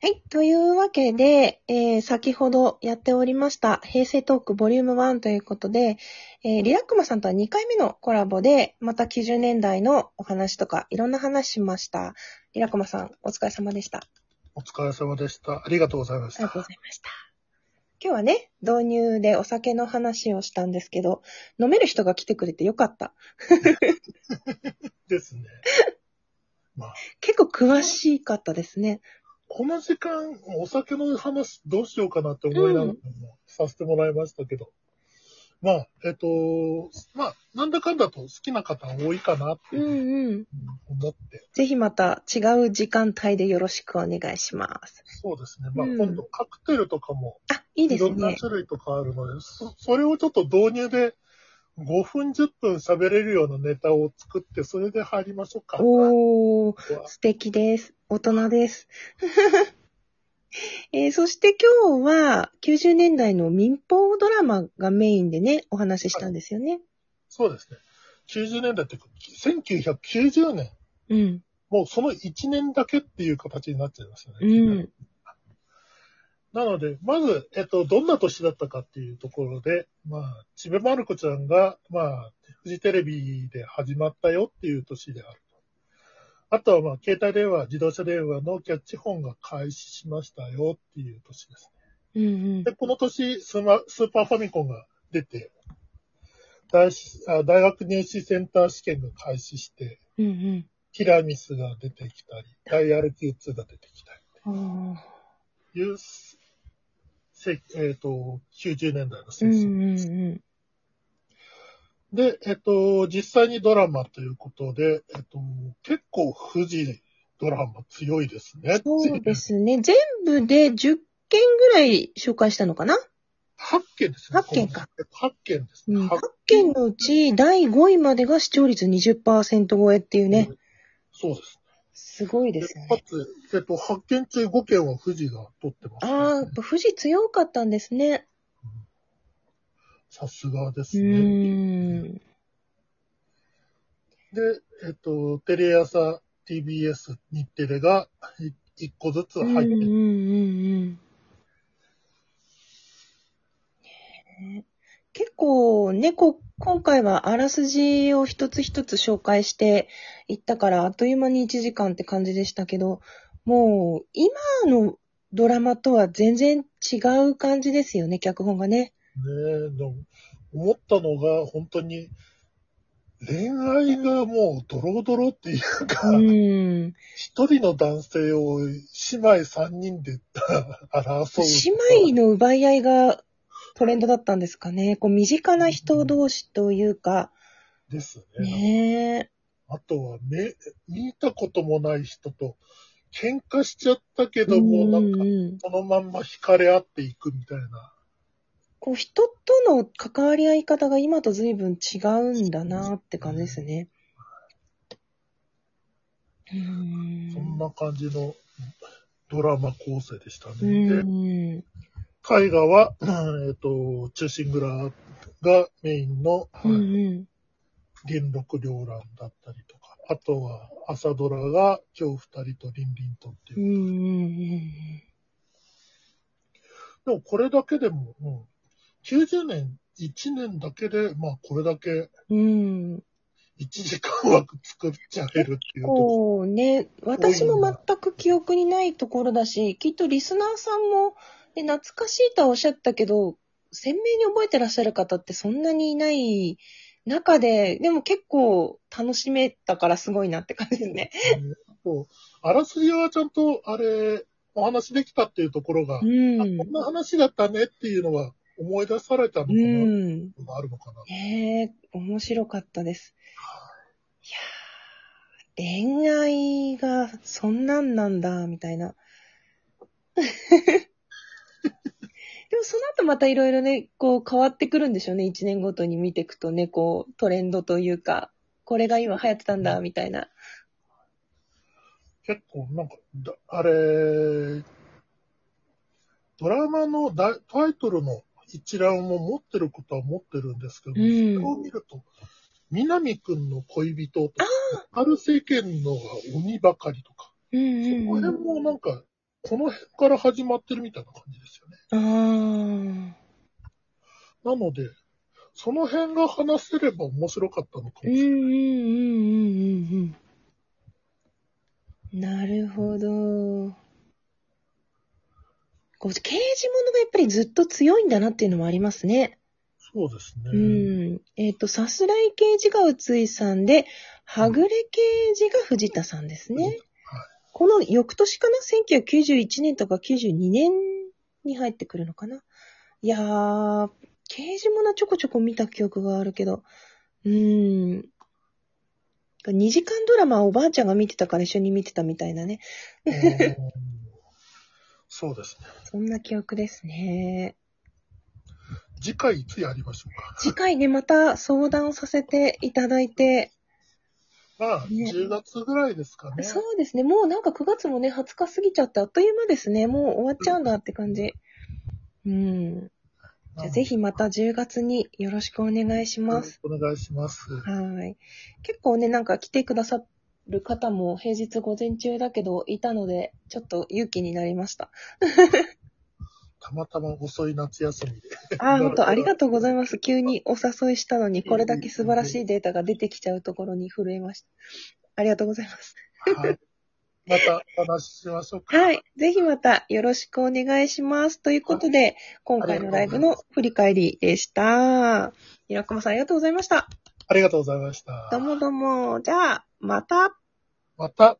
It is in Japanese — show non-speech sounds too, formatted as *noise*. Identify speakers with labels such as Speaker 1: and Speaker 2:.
Speaker 1: はい。というわけで、えー先ほどやっておりました、平成トークボリューム1ということで、えーリラックマさんとは2回目のコラボで、また90年代のお話とか、いろんな話しました。リラックマさん、お疲れ様でした。
Speaker 2: お疲れ様でした。ありがとうございまし
Speaker 1: ありがとう
Speaker 2: た。
Speaker 1: ございました。今日はね、導入でお酒の話をしたんですけど、飲める人が来てくれてよかった。*laughs*
Speaker 2: ですね。まあ、
Speaker 1: 結構詳しかったですね。
Speaker 2: この時間、お酒の話どうしようかなって思いながらもさせてもらいましたけど、まあ、えっと、まあ、なんだかんだと好きな方多いかなって
Speaker 1: うんうん。
Speaker 2: 思って、
Speaker 1: ぜひまた違う時間帯でよろしくお願いします。
Speaker 2: そうですね。まあ、
Speaker 1: うん
Speaker 2: 今度カクテルとかも
Speaker 1: あ、いいです
Speaker 2: いろんな
Speaker 1: ね。
Speaker 2: 種類とかあるので、そそれをちょっと導入で5分10分喋れるようなネタを作って、それで入りましょうか。
Speaker 1: おー、素敵です。大人です。*laughs* えーそして今日は90年代の民放ドラマがメインでね、お話ししたんですよね。
Speaker 2: そうですね。90年代っていうか、1990年。
Speaker 1: うん。
Speaker 2: もうその1年だけっていう形になっちゃいましたね。
Speaker 1: うん。
Speaker 2: なので、まず、えっと、どんな年だったかっていうところで、まあ、ちべまる子ちゃんが、まあ、フジテレビで始まったよっていう年であると。あとは、まあ、携帯電話、自動車電話のキャッチフォンが開始しましたよっていう年です
Speaker 1: うんうん
Speaker 2: ね。で、この年スマ、スーパーファミコンが出て、大しあ大学入試センター試験が開始して、
Speaker 1: うん
Speaker 2: ティラミスが出てきたり、ダイヤル Q2 が出てきたり、いう、せえっ、と、90年代の
Speaker 1: ー
Speaker 2: 戦争。
Speaker 1: うんうんうん。
Speaker 2: で、えっ、と、実際にドラマということで、えっ、と、結構富士ドラマ強いですね。
Speaker 1: そうですね。全部で10件ぐらい紹介したのかな
Speaker 2: ？8件ですね。
Speaker 1: 8件か。
Speaker 2: 8件ですね。
Speaker 1: うん。
Speaker 2: 8
Speaker 1: 8件のうち第5位までが視聴率20%超えっていうね。
Speaker 2: そうです。
Speaker 1: すごいですよね。
Speaker 2: かつ、えっ、と、8件中5件は富士が取ってます、ね。
Speaker 1: ああ、やっぱ富士強かったんですね。
Speaker 2: さすがで
Speaker 1: う
Speaker 2: すね。で、えっ、と、テレ朝、TBS、日テレが1個ずつ
Speaker 1: うん
Speaker 2: 入ってる。
Speaker 1: うんうんうん。ね結構ね、こ、今回はあらすじを一つ一つ紹介していったから、あっという間に1時間って感じでしたけど、もう、今のドラマとは全然違う感じですよね、脚本がね。
Speaker 2: ねえ、思ったのが、本当に、恋愛がもうドロドロっていうか、
Speaker 1: うん。
Speaker 2: 一人の男性を姉妹三人で争う。
Speaker 1: 姉妹の奪い合いがトレンドだったんですかね。こう、身近な人同士というか、
Speaker 2: ですね。
Speaker 1: ねえ。
Speaker 2: あとは、め、見たこともない人と喧嘩しちゃったけども、なんか
Speaker 1: う、ん
Speaker 2: そのまんま惹かれ合っていくみたいな。
Speaker 1: こう、人との関わり合い方が今と随分違うんだなって感じですね。うーん。
Speaker 2: そんな感じのドラマ構成でした
Speaker 1: う
Speaker 2: ね。絵画は、*clears throat* えっ、と、忠臣蔵がメインの、
Speaker 1: うんうん。
Speaker 2: 元禄両乱だったりとか、あとは朝ドラが今日二人とリンリンとっていうう。
Speaker 1: んうん
Speaker 2: でもこれだけでも、うん、90年、1年だけで、まあこれだけ
Speaker 1: うん。うん。
Speaker 2: 1時間枠作っちゃえるっていうと。
Speaker 1: こうね、私も全く記憶にないところだし、きっとリスナーさんも、ね、懐かしいとはおっしゃったけど、鮮明に覚えてらっしゃる方ってそんなにいない中で、でも結構楽しめたからすごいなって感じですね。
Speaker 2: そうあらすじはちゃんと、あれ、お話できたっていうところが、
Speaker 1: う
Speaker 2: あ
Speaker 1: ん
Speaker 2: こん。な話だったねっていうのは思い出されたのか
Speaker 1: う
Speaker 2: な、
Speaker 1: ん。
Speaker 2: があるのかな。
Speaker 1: ねえ、面白かったです。いやー、恋愛がそんなんなんだ、みたいな。でもその後またいろいろね、こう変わってくるんでしょうね。一年ごとに見ていくとね、こうトレンドというか、これが今流行ってたんだ、みたいな。
Speaker 2: 結構なんか、だあれ、ドラマのだタイトルの一覧を持ってることは持ってるんですけど、
Speaker 1: うん
Speaker 2: それを見ると、南くんの恋人とか、ある世間のが鬼ばかりとか、
Speaker 1: うんうんうん。
Speaker 2: 辺もなんかこの辺から始まってるみたいな感じですよね。
Speaker 1: あー。
Speaker 2: なので、その辺が話せれば面白かったのか
Speaker 1: うんうん
Speaker 2: もしれない。
Speaker 1: うんうんうんうん。なるほど。こう刑事物がやっぱりずっと強いんだなっていうのもありますね。
Speaker 2: そうですね。
Speaker 1: うん。えっ、と、さすらい刑事が宇津井さんで、はぐれ刑事が藤田さんですね。
Speaker 2: はい
Speaker 1: この翌年かな ?1991 年とか92年に入ってくるのかな？いやー、刑事物ちょこちょこ見た記憶があるけど、うーん。2時間ドラマおばあちゃんが見てたから一緒に見てたみたいなね。
Speaker 2: う *laughs* んそうですね。
Speaker 1: そんな記憶ですね。
Speaker 2: 次回いつやりましょうか？
Speaker 1: 次回ね、また相談させていただいて、
Speaker 2: まあ、
Speaker 1: ね
Speaker 2: 10月ぐらいですかね。
Speaker 1: そうですね。もうなんか9月もね、20日過ぎちゃってあっという間ですね。もう終わっちゃうんだって感じ。うん。じゃあぜひまた10月によろしくお願いします。
Speaker 2: お願いします。
Speaker 1: はい。結構ね、なんか来てくださる方も平日午前中だけどいたので、ちょっと勇気になりました。
Speaker 2: たまたま遅い夏休みで。*laughs*
Speaker 1: ああ、本当ありがとうございます。急にお誘いしたのに、これだけ素晴らしいデータが出てきちゃうところに震えました。ありがとうございます。
Speaker 2: はい。またお話ししましょうか。
Speaker 1: はい。ぜひまたよろしくお願いします。ということで、今回のライブの振り返りでした。平熊さんありがとうございました。
Speaker 2: ありがとうございました。
Speaker 1: どうもどうも。じゃあ、また。
Speaker 2: また。